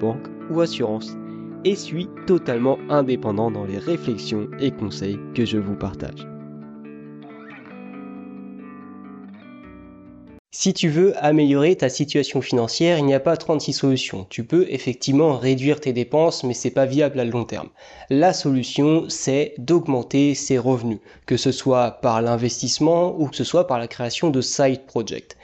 banque ou assurance, et suis totalement indépendant dans les réflexions et conseils que je vous partage. Si tu veux améliorer ta situation financière, il n'y a pas 36 solutions. Tu peux effectivement réduire tes dépenses, mais c'est pas viable à long terme. La solution, c'est d'augmenter ses revenus, que ce soit par l'investissement ou que ce soit par la création de side projects.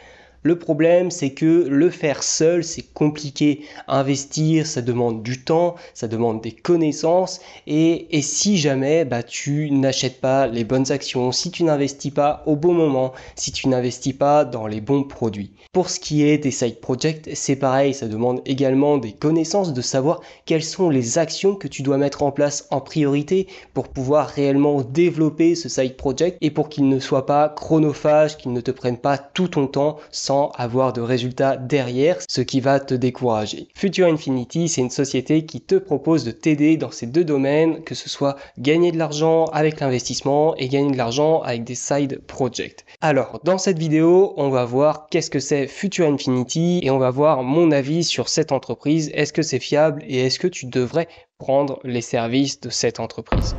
Le problème, c'est que le faire seul, c'est compliqué. Investir, ça demande du temps, ça demande des connaissances. Et, si jamais bah, tu n'achètes pas les bonnes actions, si tu n'investis pas au bon moment, si tu n'investis pas dans les bons produits. Pour ce qui est des side projects, c'est pareil, ça demande également des connaissances, de savoir quelles sont les actions que tu dois mettre en place en priorité pour pouvoir réellement développer ce side project et pour qu'il ne soit pas chronophage, qu'il ne te prenne pas tout ton temps avoir de résultats derrière, ce qui va te décourager. Future Infinity, c'est une société qui te propose de t'aider dans ces deux domaines, que ce soit gagner de l'argent avec l'investissement et gagner de l'argent avec des side projects. Alors, dans cette vidéo, on va voir qu'est-ce que c'est Future Infinity et on va voir mon avis sur cette entreprise. Est-ce que c'est fiable et est-ce que tu devrais prendre les services de cette entreprise?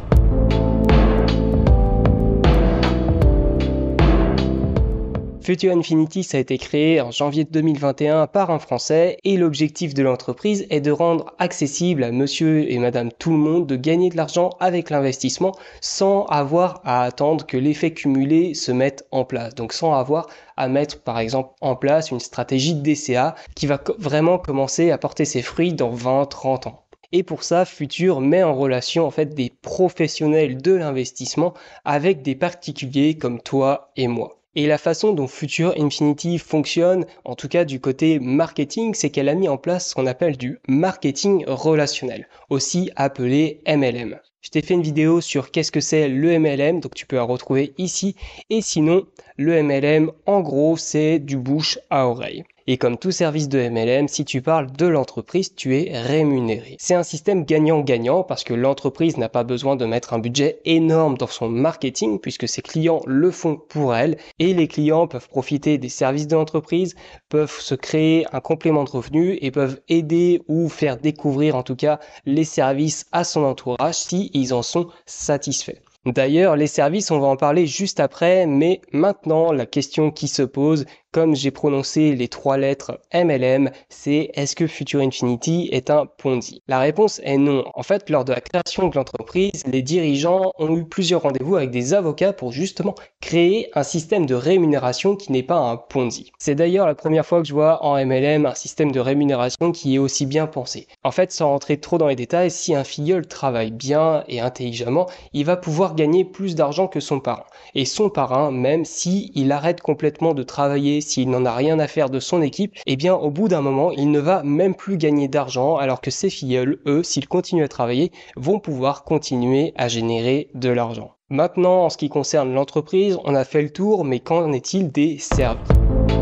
Future Infinity, ça a été créé en janvier 2021 par un Français et l'objectif de l'entreprise est de rendre accessible à monsieur et madame tout le monde de gagner de l'argent avec l'investissement sans avoir à attendre que l'effet cumulé se mette en place. Donc sans avoir à mettre par exemple en place une stratégie DCA qui va vraiment commencer à porter ses fruits dans 20-30 ans. Et pour ça, Future met en relation en fait des professionnels de l'investissement avec des particuliers comme toi et moi. Et la façon dont Future Infinity fonctionne, en tout cas du côté marketing, c'est qu'elle a mis en place ce qu'on appelle du marketing relationnel, aussi appelé MLM. Je t'ai fait une vidéo sur qu'est-ce que c'est le MLM, donc tu peux la retrouver ici. Et sinon, le MLM, en gros, c'est du bouche à oreille. Et comme tout service de MLM, si tu parles de l'entreprise, tu es rémunéré. C'est un système gagnant-gagnant parce que l'entreprise n'a pas besoin de mettre un budget énorme dans son marketing puisque ses clients le font pour elle et les clients peuvent profiter des services de l'entreprise, peuvent se créer un complément de revenus et peuvent aider ou faire découvrir en tout cas les services à son entourage si ils en sont satisfaits. D'ailleurs, les services, on va en parler juste après, mais maintenant, la question qui se pose, comme j'ai prononcé les trois lettres MLM, c'est est-ce que Future Infinity est un Ponzi? La réponse est non. En fait, lors de la création de l'entreprise, les dirigeants ont eu plusieurs rendez-vous avec des avocats pour justement créer un système de rémunération qui n'est pas un Ponzi. C'est d'ailleurs la première fois que je vois en MLM un système de rémunération qui est aussi bien pensé. En fait, sans rentrer trop dans les détails, si un filleul travaille bien et intelligemment, il va pouvoir gagner plus d'argent que son parent. Et son parrain, même si il arrête complètement de travailler s'il n'en a rien à faire de son équipe, eh bien au bout d'un moment, il ne va même plus gagner d'argent alors que ses filleuls, eux, s'ils continuent à travailler, vont pouvoir continuer à générer de l'argent. Maintenant, en ce qui concerne l'entreprise, on a fait le tour, mais qu'en est-il des services?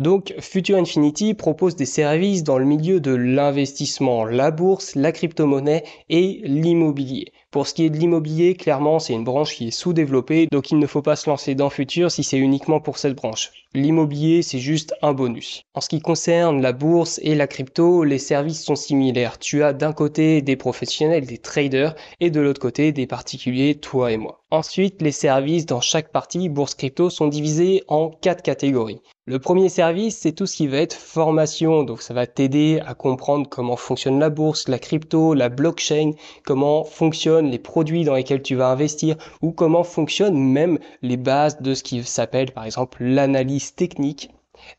Donc Future Infinity propose des services dans le milieu de l'investissement, la bourse, la crypto-monnaie et l'immobilier. Pour ce qui est de l'immobilier, clairement, c'est une branche qui est sous-développée, donc il ne faut pas se lancer dans Future si c'est uniquement pour cette branche. L'immobilier, c'est juste un bonus. En ce qui concerne la bourse et la crypto, les services sont similaires. Tu as d'un côté des professionnels, des traders, et de l'autre côté des particuliers, toi et moi. Ensuite, les services dans chaque partie bourse crypto sont divisés en quatre catégories. Le premier service, c'est tout ce qui va être formation. Donc ça va t'aider à comprendre comment fonctionne la bourse, la crypto, la blockchain, comment fonctionnent les produits dans lesquels tu vas investir ou comment fonctionnent même les bases de ce qui s'appelle par exemple l'analyse technique.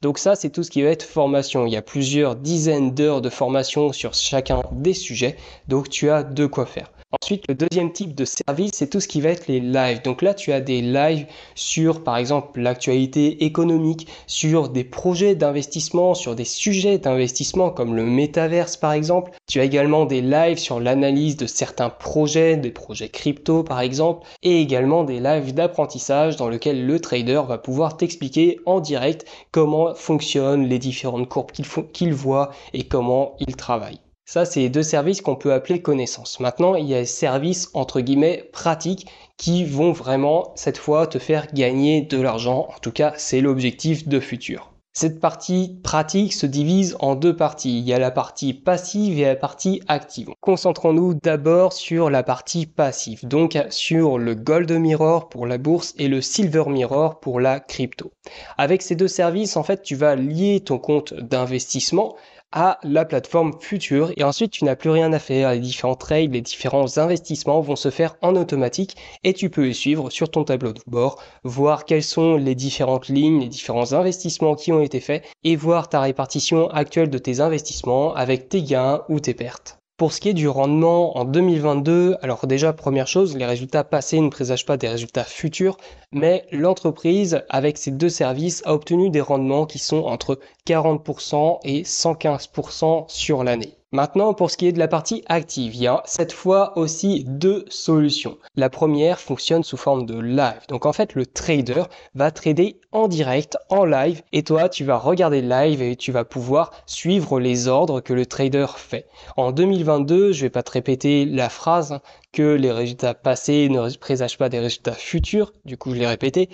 Donc ça, c'est tout ce qui va être formation. Il y a plusieurs dizaines d'heures de formation sur chacun des sujets, donc tu as de quoi faire. Ensuite, le deuxième type de service, c'est tout ce qui va être les lives. Donc là, tu as des lives sur, par exemple, l'actualité économique, sur des projets d'investissement, sur des sujets d'investissement comme le métaverse, par exemple. Tu as également des lives sur l'analyse de certains projets, des projets crypto, par exemple, et également des lives d'apprentissage dans lesquels le trader va pouvoir t'expliquer en direct comment fonctionnent les différentes courbes qu'il voit et comment il travaille. Ça, c'est deux services qu'on peut appeler connaissances. Maintenant, il y a des services entre guillemets pratiques qui vont vraiment, cette fois, te faire gagner de l'argent. En tout cas, c'est l'objectif de futur. Cette partie pratique se divise en deux parties. Il y a la partie passive et la partie active. Concentrons-nous d'abord sur la partie passive, donc sur le Gold Mirror pour la bourse et le Silver Mirror pour la crypto. Avec ces deux services, en fait, tu vas lier ton compte d'investissement à la plateforme future et ensuite tu n'as plus rien à faire. Les différents trades, les différents investissements vont se faire en automatique et tu peux les suivre sur ton tableau de bord, voir quelles sont les différentes lignes, les différents investissements qui ont été faits et voir ta répartition actuelle de tes investissements avec tes gains ou tes pertes. Pour ce qui est du rendement en 2022, alors déjà première chose, les résultats passés ne présagent pas des résultats futurs, mais l'entreprise avec ces deux services a obtenu des rendements qui sont entre 40% et 115% sur l'année. Maintenant, pour ce qui est de la partie active, il y a cette fois aussi deux solutions. La première fonctionne sous forme de live. Donc en fait, le trader va trader en direct, en live, et toi, tu vas regarder le live et tu vas pouvoir suivre les ordres que le trader fait. En 2022, je vais pas te répéter la phrase que les résultats passés ne présagent pas des résultats futurs. Du coup, je l'ai répété.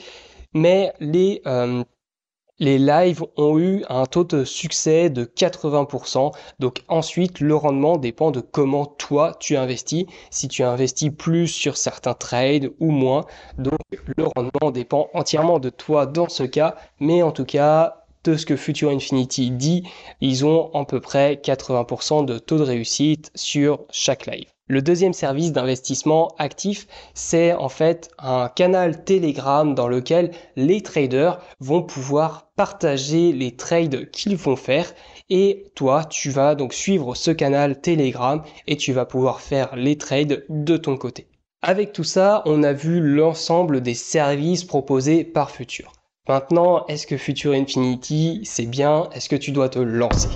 Mais les euh, les lives ont eu un taux de succès de 80%. Donc ensuite, le rendement dépend de comment toi tu investis. Si tu investis plus sur certains trades ou moins. Donc le rendement dépend entièrement de toi dans ce cas. Mais en tout cas, de ce que Future Infinity dit, ils ont à peu près 80% de taux de réussite sur chaque live. Le deuxième service d'investissement actif, c'est en fait un canal Telegram dans lequel les traders vont pouvoir partager les trades qu'ils vont faire et toi, tu vas donc suivre ce canal Telegram et tu vas pouvoir faire les trades de ton côté. Avec tout ça, on a vu l'ensemble des services proposés par Future. Maintenant, est-ce que Future Infinity, c'est bien? Est-ce que tu dois te lancer?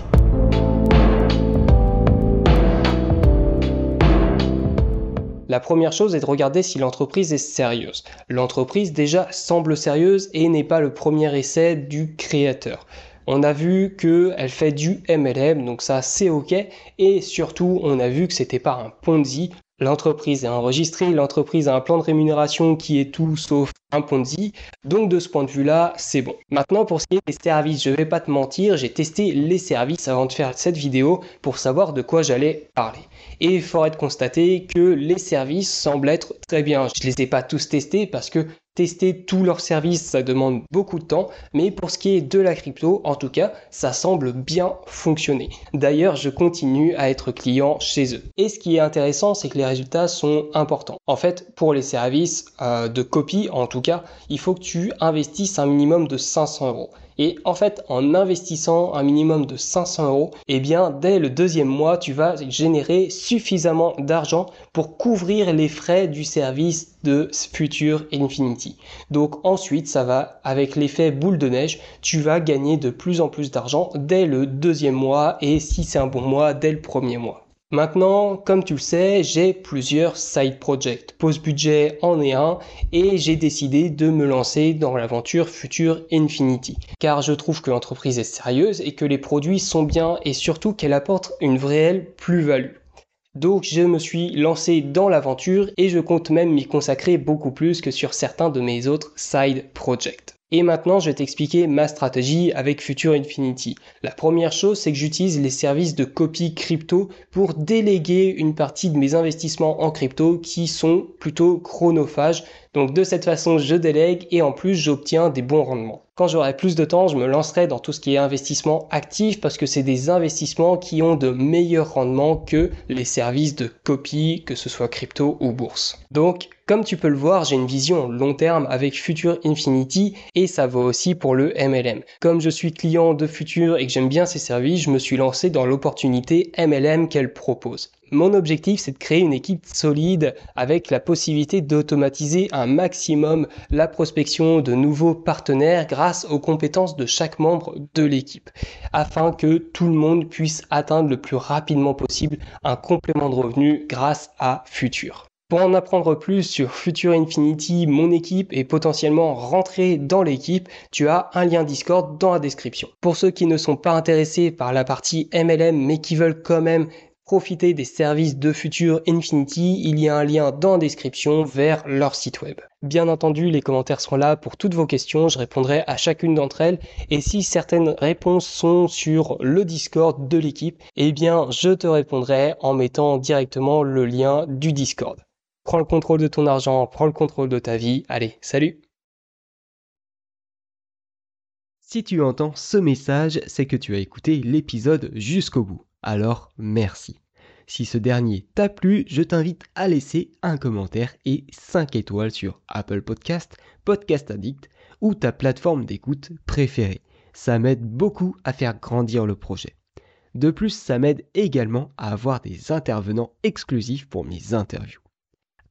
La première chose est de regarder si l'entreprise est sérieuse. L'entreprise déjà semble sérieuse et n'est pas le premier essai du créateur. On a vu qu'elle fait du MLM, donc ça c'est ok. Et surtout, on a vu que c'était pas un Ponzi. L'entreprise est enregistrée, l'entreprise a un plan de rémunération qui est tout sauf un Ponzi. Donc de ce point de vue-là, c'est bon. Maintenant pour ce qui est des services, je vais pas te mentir, j'ai testé les services avant de faire cette vidéo pour savoir de quoi j'allais parler. Et il faudrait constater que les services semblent être très bien. Je les ai pas tous testés parce que Tester tous leurs services, ça demande beaucoup de temps, mais pour ce qui est de la crypto, en tout cas, ça semble bien fonctionner. D'ailleurs, je continue à être client chez eux. Et ce qui est intéressant, c'est que les résultats sont importants. En fait, pour les services euh, de copie, en tout cas, il faut que tu investisses un minimum de 500 euros. Et en fait, en investissant un minimum de 500 euros, eh bien, dès le deuxième mois, tu vas générer suffisamment d'argent pour couvrir les frais du service de Future Infinity. Donc ensuite, ça va, avec l'effet boule de neige, tu vas gagner de plus en plus d'argent dès le deuxième mois et si c'est un bon mois, dès le premier mois. Maintenant, comme tu le sais, j'ai plusieurs side projects. Pause budget en est un et j'ai décidé de me lancer dans l'aventure Future Infinity. Car je trouve que l'entreprise est sérieuse et que les produits sont bien et surtout qu'elle apporte une réelle plus-value. Donc je me suis lancé dans l'aventure et je compte même m'y consacrer beaucoup plus que sur certains de mes autres side projects. Et maintenant, je vais t'expliquer ma stratégie avec Future Infinity. La première chose, c'est que j'utilise les services de copie crypto pour déléguer une partie de mes investissements en crypto qui sont plutôt chronophages. Donc de cette façon, je délègue et en plus, j'obtiens des bons rendements. Quand j'aurai plus de temps, je me lancerai dans tout ce qui est investissement actif parce que c'est des investissements qui ont de meilleurs rendements que les services de copie, que ce soit crypto ou bourse. Donc comme tu peux le voir, j'ai une vision long terme avec Future Infinity et ça vaut aussi pour le MLM. Comme je suis client de Future et que j'aime bien ses services, je me suis lancé dans l'opportunité MLM qu'elle propose. Mon objectif, c'est de créer une équipe solide avec la possibilité d'automatiser un maximum la prospection de nouveaux partenaires grâce aux compétences de chaque membre de l'équipe, afin que tout le monde puisse atteindre le plus rapidement possible un complément de revenus grâce à Future. Pour en apprendre plus sur Future Infinity, mon équipe et potentiellement rentrer dans l'équipe, tu as un lien Discord dans la description. Pour ceux qui ne sont pas intéressés par la partie MLM mais qui veulent quand même profiter des services de Future Infinity, il y a un lien dans la description vers leur site web. Bien entendu, les commentaires sont là pour toutes vos questions, je répondrai à chacune d'entre elles et si certaines réponses sont sur le Discord de l'équipe, eh bien je te répondrai en mettant directement le lien du Discord. Prends le contrôle de ton argent, prends le contrôle de ta vie. Allez, salut Si tu entends ce message, c'est que tu as écouté l'épisode jusqu'au bout. Alors, merci. Si ce dernier t'a plu, je t'invite à laisser un commentaire et 5 étoiles sur Apple Podcast, Podcast Addict ou ta plateforme d'écoute préférée. Ça m'aide beaucoup à faire grandir le projet. De plus, ça m'aide également à avoir des intervenants exclusifs pour mes interviews.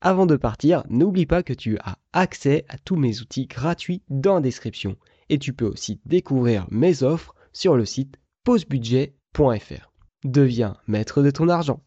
Avant de partir, n'oublie pas que tu as accès à tous mes outils gratuits dans la description et tu peux aussi découvrir mes offres sur le site pausebudget.fr. Deviens maître de ton argent.